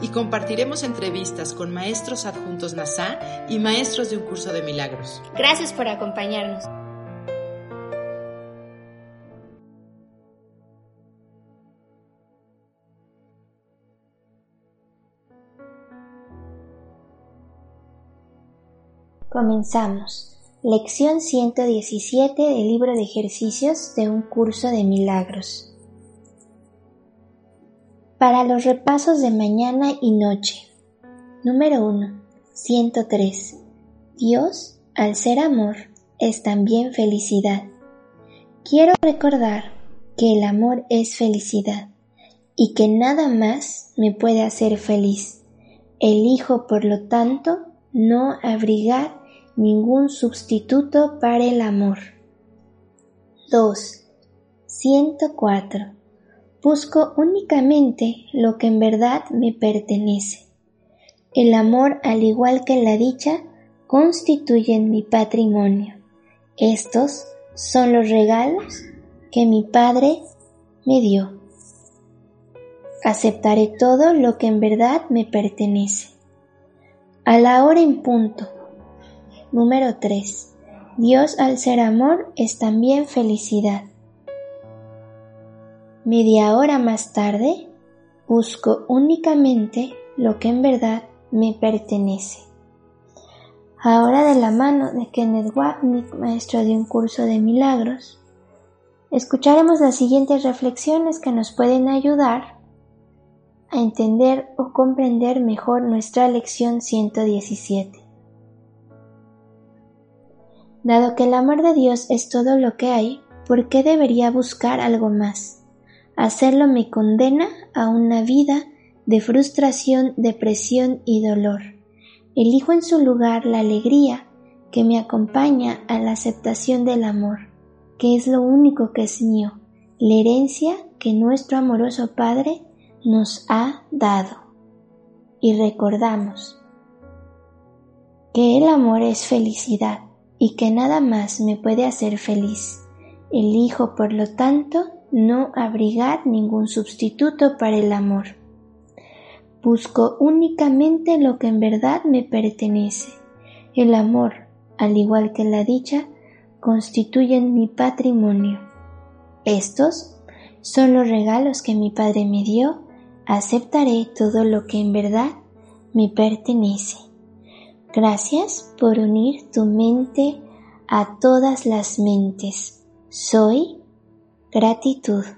Y compartiremos entrevistas con maestros adjuntos NASA y maestros de un curso de milagros. Gracias por acompañarnos. Comenzamos. Lección 117 del libro de ejercicios de un curso de milagros. Para los repasos de mañana y noche. Número 1. 103. Dios, al ser amor, es también felicidad. Quiero recordar que el amor es felicidad y que nada más me puede hacer feliz. Elijo, por lo tanto, no abrigar ningún sustituto para el amor. 2. 104. Busco únicamente lo que en verdad me pertenece. El amor, al igual que la dicha, constituyen mi patrimonio. Estos son los regalos que mi Padre me dio. Aceptaré todo lo que en verdad me pertenece. A la hora en punto, Número 3. Dios al ser amor es también felicidad. Media hora más tarde, busco únicamente lo que en verdad me pertenece. Ahora de la mano de Kenneth Wapnick, maestro de un curso de milagros, escucharemos las siguientes reflexiones que nos pueden ayudar a entender o comprender mejor nuestra lección 117. Dado que el amor de Dios es todo lo que hay, ¿por qué debería buscar algo más? Hacerlo me condena a una vida de frustración, depresión y dolor. Elijo en su lugar la alegría que me acompaña a la aceptación del amor, que es lo único que es mío, la herencia que nuestro amoroso Padre nos ha dado. Y recordamos que el amor es felicidad y que nada más me puede hacer feliz. Elijo, por lo tanto, no abrigar ningún sustituto para el amor. Busco únicamente lo que en verdad me pertenece. El amor, al igual que la dicha, constituyen mi patrimonio. Estos son los regalos que mi Padre me dio. Aceptaré todo lo que en verdad me pertenece. Gracias por unir tu mente a todas las mentes. Soy gratitud.